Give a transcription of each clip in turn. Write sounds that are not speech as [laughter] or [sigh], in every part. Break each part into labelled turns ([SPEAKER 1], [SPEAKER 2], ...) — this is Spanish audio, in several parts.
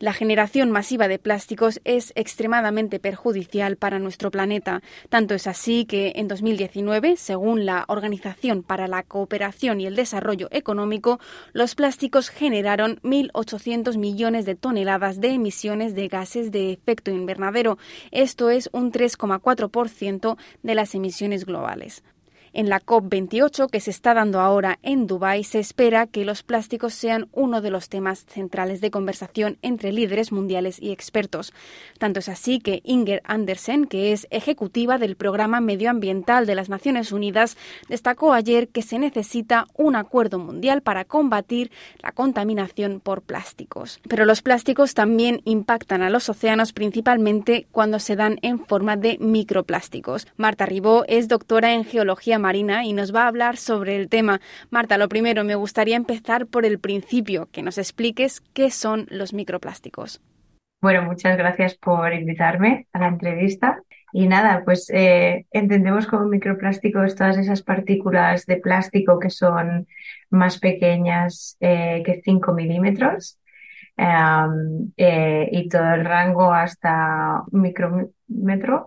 [SPEAKER 1] La generación masiva de plásticos es extremadamente perjudicial para nuestro planeta. Tanto es así que en 2019, según la Organización para la Cooperación y el Desarrollo Económico, los plásticos generaron 1.800 millones de toneladas de emisiones de gases de efecto invernadero. Esto es un 3,4% de las emisiones globales. En la COP28 que se está dando ahora en Dubái se espera que los plásticos sean uno de los temas centrales de conversación entre líderes mundiales y expertos. Tanto es así que Inger Andersen, que es ejecutiva del Programa Medioambiental de las Naciones Unidas, destacó ayer que se necesita un acuerdo mundial para combatir la contaminación por plásticos. Pero los plásticos también impactan a los océanos principalmente cuando se dan en forma de microplásticos. Marta Ribó es doctora en geología Marina y nos va a hablar sobre el tema. Marta, lo primero, me gustaría empezar por el principio, que nos expliques qué son los microplásticos.
[SPEAKER 2] Bueno, muchas gracias por invitarme a la entrevista. Y nada, pues eh, entendemos como microplásticos todas esas partículas de plástico que son más pequeñas eh, que 5 milímetros eh, y todo el rango hasta un micrómetro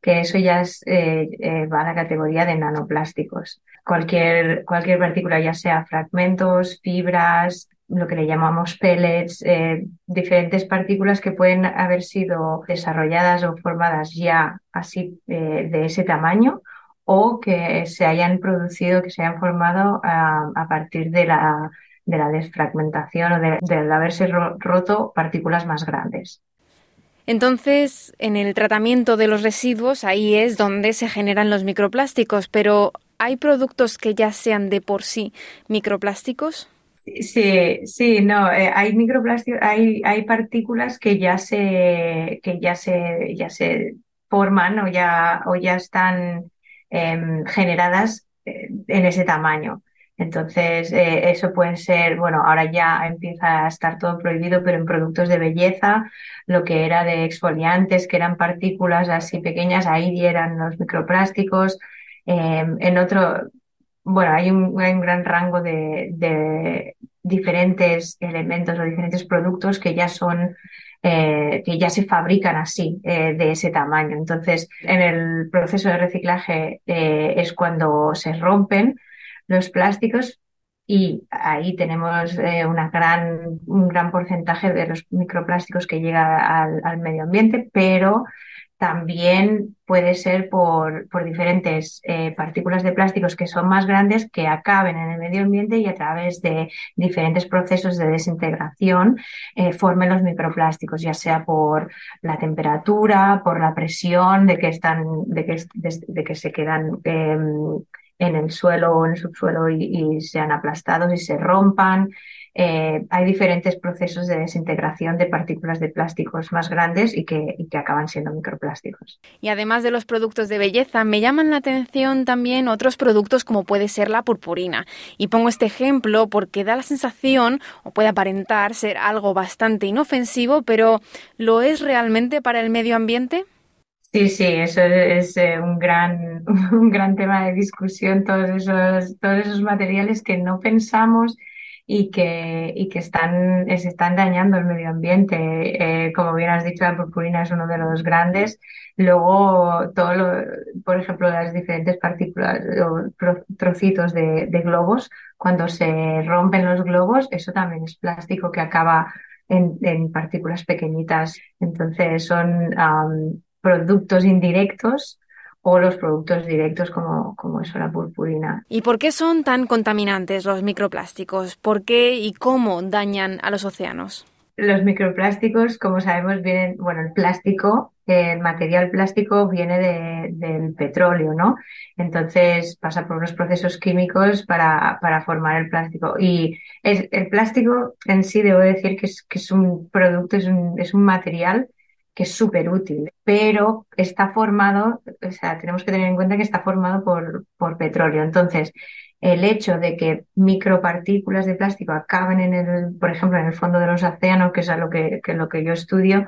[SPEAKER 2] que eso ya es, eh, eh, va a la categoría de nanoplásticos. Cualquier, cualquier partícula, ya sea fragmentos, fibras, lo que le llamamos pellets, eh, diferentes partículas que pueden haber sido desarrolladas o formadas ya así de ese tamaño o que se hayan producido, que se hayan formado a, partir de la, de la desfragmentación o de, de haberse roto partículas más grandes.
[SPEAKER 1] Entonces, en el tratamiento de los residuos, ahí es donde se generan los microplásticos, pero ¿hay productos que ya sean de por sí microplásticos?
[SPEAKER 2] Sí, sí, no, eh, hay microplásticos, hay, partículas que ya se, que ya se, ya se forman o ya, o ya están em, generadas eh, en ese tamaño. Entonces, eh, eso puede ser, bueno, ahora ya empieza a estar todo prohibido, pero en productos de belleza, lo que era de exfoliantes, que eran partículas así pequeñas, ahí eran los microplásticos. Em, en otro, bueno, hay un, gran rango de, diferentes elementos o diferentes productos que ya son eh, que ya se fabrican así, eh, de ese tamaño. Entonces, en el proceso de reciclaje es cuando se rompen los plásticos y ahí tenemos eh, gran, un gran porcentaje de los microplásticos que llega al, medio ambiente, pero también puede ser por, por diferentes eh, partículas de plásticos que son más grandes que acaben en el medio ambiente y a través de diferentes procesos de desintegración eh, formen los microplásticos, ya sea por la temperatura, por la presión de que están, de que, de que se quedan em, en el suelo o en el subsuelo y, sean aplastados y se rompan. Eh, hay diferentes procesos de desintegración de partículas de plásticos más grandes y que, y que, acaban siendo microplásticos.
[SPEAKER 1] Y además de los productos de belleza, me llaman la atención también otros productos como puede ser la purpurina. Y pongo este ejemplo porque da la sensación, o puede aparentar ser algo bastante inofensivo, pero ¿lo es realmente para el medio ambiente?
[SPEAKER 2] Sí, sí, eso es, eh, un gran, [laughs] un gran tema de discusión, todos esos, todos esos materiales que no pensamos y que, y que están, se están dañando el medio ambiente. Eh, como bien has dicho, la purpurina es uno de los grandes. Luego, todo lo, por ejemplo, las diferentes partículas o trocitos de, globos, cuando se rompen los globos, eso también es plástico que acaba en, en partículas pequeñitas. Entonces, son productos indirectos o los productos directos como, como es la purpurina.
[SPEAKER 1] ¿Y por qué son tan contaminantes los microplásticos? ¿Por qué y cómo dañan a los océanos?
[SPEAKER 2] Los microplásticos, como sabemos, vienen, bueno, el plástico, el material plástico viene de, del petróleo, ¿no? Entonces pasa por unos procesos químicos para, para formar el plástico. Y es, el plástico en sí, debo decir que es, que es un producto, es un, es un material que es súper útil, pero está formado, o sea, tenemos que tener en cuenta que está formado por, por petróleo. Entonces, el hecho de que micropartículas de plástico acaben en el, por ejemplo, en el fondo de los océanos, que es lo que, lo que yo estudio,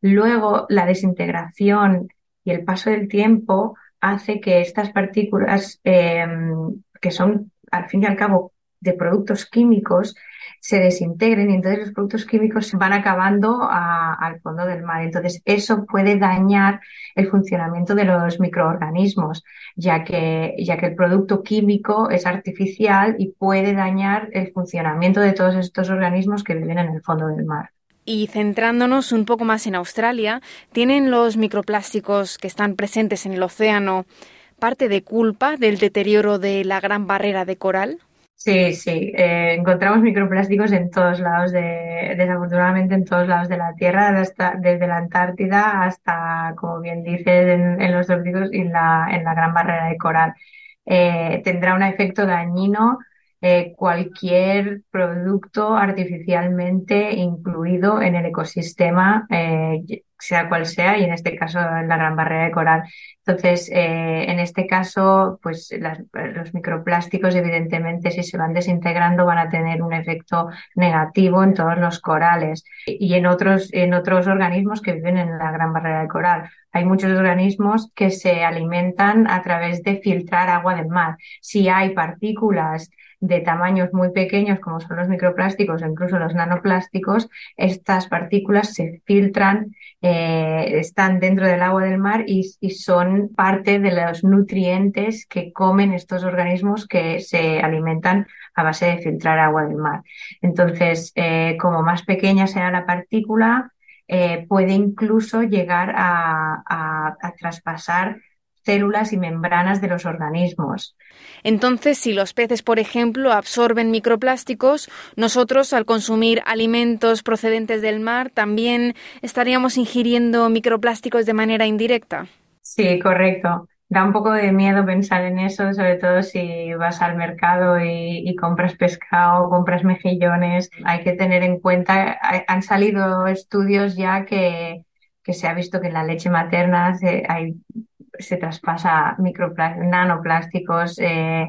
[SPEAKER 2] Luego, la desintegración y el paso del tiempo hace que estas partículas, em, que son al fin y al cabo de productos químicos, se desintegren y entonces los productos químicos van acabando al fondo del mar. Entonces eso puede dañar el funcionamiento de los microorganismos, ya que, ya que el producto químico es artificial y puede dañar el funcionamiento de todos estos organismos que viven en el fondo del mar.
[SPEAKER 1] Y centrándonos un poco más en Australia, ¿tienen los microplásticos que están presentes en el océano parte de culpa del deterioro de la gran barrera de coral?
[SPEAKER 2] Sí, sí, eh, encontramos microplásticos en todos lados de, desafortunadamente en todos lados de la Tierra, desde la Antártida hasta, como bien dices, en, los trópicos y en la, en la gran barrera de coral. Eh, tendrá un efecto dañino eh, cualquier producto artificialmente incluido en el ecosistema, sea cual sea, y en este caso en la gran barrera de coral. Entonces, eh, en este caso, pues los microplásticos, evidentemente, si se van desintegrando, van a tener un efecto negativo en todos los corales y en otros, en otros organismos que viven en la gran barrera de coral. Hay muchos organismos que se alimentan a través de filtrar agua del mar. Si hay partículas de tamaños muy pequeños como son los microplásticos o incluso los nanoplásticos, estas partículas se filtran, eh, están dentro del agua del mar y, son parte de los nutrientes que comen estos organismos que se alimentan a base de filtrar agua del mar. Entonces, eh, como más pequeña sea la partícula, eh, puede incluso llegar a traspasar células y membranas de los organismos.
[SPEAKER 1] Entonces, si los peces, por ejemplo, absorben microplásticos, nosotros al consumir alimentos procedentes del mar también estaríamos ingiriendo microplásticos de manera indirecta.
[SPEAKER 2] Sí, correcto. Da un poco de miedo pensar en eso, sobre todo si vas al mercado y, compras pescado, compras mejillones. Hay que tener en cuenta, han salido estudios ya que, que se ha visto que en la leche materna hay se traspasa nanoplásticos eh,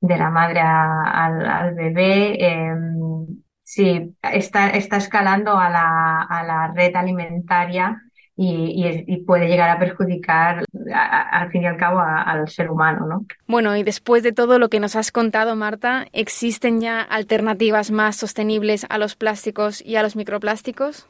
[SPEAKER 2] de la madre al, bebé. Em, sí, está, está escalando a la, a la red alimentaria y, puede llegar a perjudicar al fin y al cabo al ser humano, ¿no?
[SPEAKER 1] Bueno, y después de todo lo que nos has contado, Marta, ¿existen ya alternativas más sostenibles a los plásticos y a los microplásticos?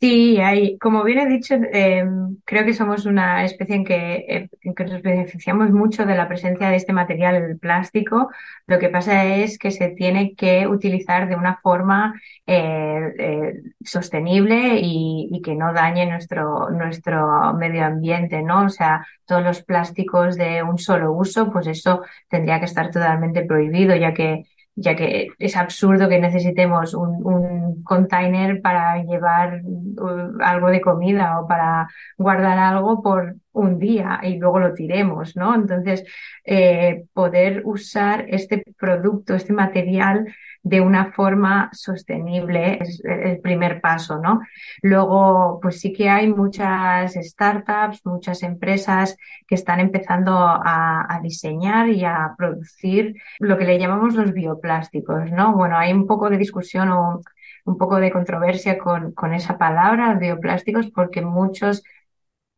[SPEAKER 2] Sí, hay, como bien he dicho, em, creo que somos una especie en que, eh, en que nos beneficiamos mucho de la presencia de este material plástico. Lo que pasa es que se tiene que utilizar de una forma eh, eh, sostenible y, y, que no dañe nuestro, nuestro medio ambiente, ¿no? O sea, todos los plásticos de un solo uso, pues eso tendría que estar totalmente prohibido, ya que ya que es absurdo que necesitemos un, container para llevar uh, algo de comida o para guardar algo por un día y luego lo tiremos, ¿no? Entonces, eh, poder usar este producto, este material de una forma sostenible es el primer paso, ¿no? Luego, pues sí que hay muchas startups, muchas empresas que están empezando a, diseñar y a producir lo que le llamamos los bioplásticos, ¿no? Bueno, hay un poco de discusión o un poco de controversia con, con esa palabra, bioplásticos, porque muchos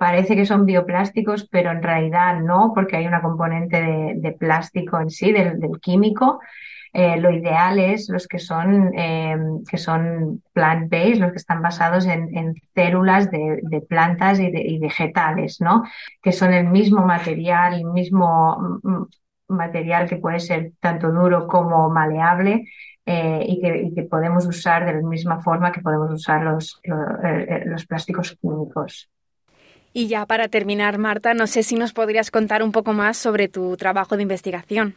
[SPEAKER 2] parece que son bioplásticos, pero en realidad no, porque hay una componente de, plástico en sí, del, químico. Eh, lo ideal es los que son, eh, que son plant-based, los que están basados en, células de, plantas y, vegetales, ¿no? Que son el mismo material, el mismo mm, material que puede ser tanto duro como maleable eh, y, que, podemos usar de la misma forma que podemos usar los, los plásticos químicos.
[SPEAKER 1] Y ya para terminar, Marta, no sé si nos podrías contar un poco más sobre tu trabajo de investigación.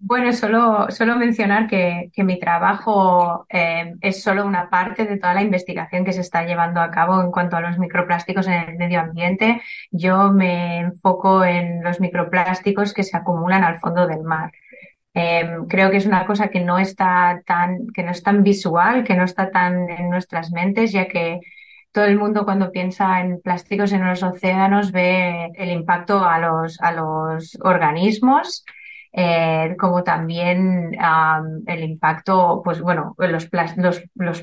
[SPEAKER 2] Bueno, solo, solo mencionar que, mi trabajo eh, es solo una parte de toda la investigación que se está llevando a cabo en cuanto a los microplásticos en el medio ambiente. Yo me enfoco en los microplásticos que se acumulan al fondo del mar. Em, creo que es una cosa que no está tan, que no es tan visual, que no está tan en nuestras mentes, ya que todo el mundo cuando piensa en plásticos en los océanos ve el impacto a los, a los organismos eh, como también el impacto, pues bueno, los,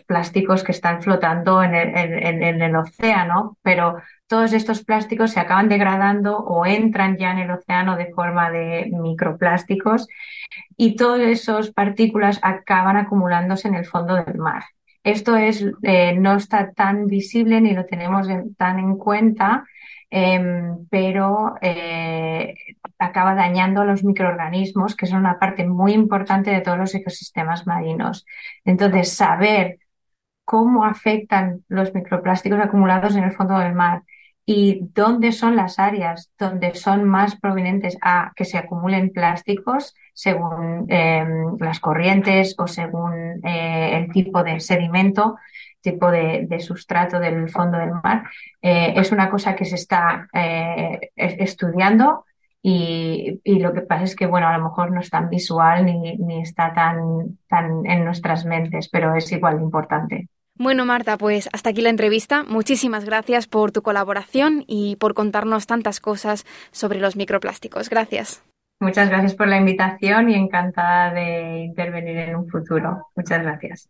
[SPEAKER 2] plásticos que están flotando en el, en, en el océano, pero todos estos plásticos se acaban degradando o entran ya en el océano de forma de microplásticos y todas esas partículas acaban acumulándose en el fondo del mar. Esto es, eh, no está tan visible ni lo tenemos tan en cuenta, em, pero eh, acaba dañando a los microorganismos, que son una parte muy importante de todos los ecosistemas marinos. Entonces, saber cómo afectan los microplásticos acumulados en el fondo del mar y dónde son las áreas donde son más provenientes a que se acumulen plásticos según em, las corrientes o según eh, el tipo de sedimento, tipo de, sustrato del fondo del mar, eh, es una cosa que se está eh, estudiando y, lo que pasa es que, bueno, a lo mejor no es tan visual ni, ni está tan, tan en nuestras mentes, pero es igual de importante.
[SPEAKER 1] Bueno, Marta, pues hasta aquí la entrevista. Muchísimas gracias por tu colaboración y por contarnos tantas cosas sobre los microplásticos. Gracias.
[SPEAKER 2] Muchas gracias por la invitación y encantada de intervenir en un futuro. Muchas gracias.